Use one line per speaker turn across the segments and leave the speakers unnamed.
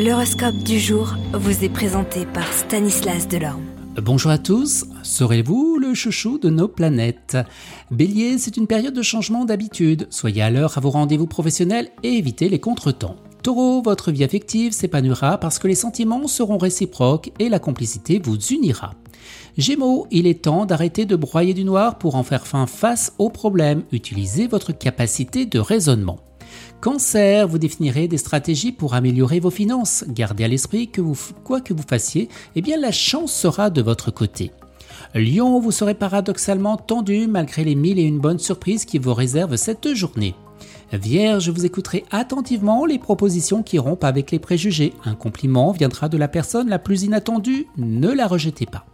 L'horoscope du jour vous est présenté par Stanislas Delorme.
Bonjour à tous, serez-vous le chouchou de nos planètes? Bélier, c'est une période de changement d'habitude. Soyez à l'heure à vos rendez-vous professionnels et évitez les contretemps. Taureau, votre vie affective s'épanouira parce que les sentiments seront réciproques et la complicité vous unira. Gémeaux, il est temps d'arrêter de broyer du noir pour en faire fin face aux problèmes. Utilisez votre capacité de raisonnement. Cancer, vous définirez des stratégies pour améliorer vos finances. Gardez à l'esprit que quoi que vous fassiez, eh bien la chance sera de votre côté. Lion, vous serez paradoxalement tendu malgré les mille et une bonnes surprises qui vous réservent cette journée. Vierge, vous écouterez attentivement les propositions qui rompent avec les préjugés. Un compliment viendra de la personne la plus inattendue, ne la rejetez pas.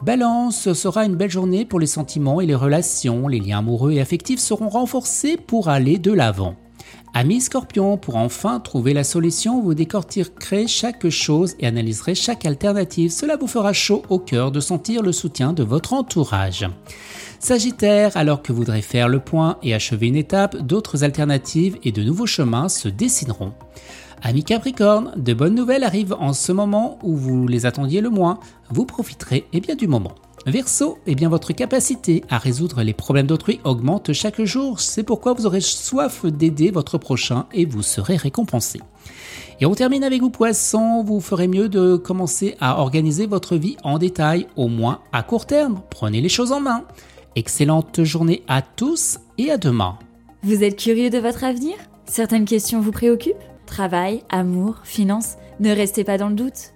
Balance, ce sera une belle journée pour les sentiments et les relations, les liens amoureux et affectifs seront renforcés pour aller de l'avant. Amis Scorpion, pour enfin trouver la solution, vous décortiquerez chaque chose et analyserez chaque alternative. Cela vous fera chaud au cœur de sentir le soutien de votre entourage. Sagittaire, alors que vous voudrez faire le point et achever une étape, d'autres alternatives et de nouveaux chemins se dessineront. Amis Capricorne, de bonnes nouvelles arrivent en ce moment où vous les attendiez le moins. Vous profiterez et eh bien du moment. Verseau, eh bien votre capacité à résoudre les problèmes d'autrui augmente chaque jour. C'est pourquoi vous aurez soif d'aider votre prochain et vous serez récompensé. Et on termine avec vous poissons, vous ferez mieux de commencer à organiser votre vie en détail, au moins à court terme. Prenez les choses en main. Excellente journée à tous et à demain.
Vous êtes curieux de votre avenir? Certaines questions vous préoccupent? Travail, amour, finances? Ne restez pas dans le doute.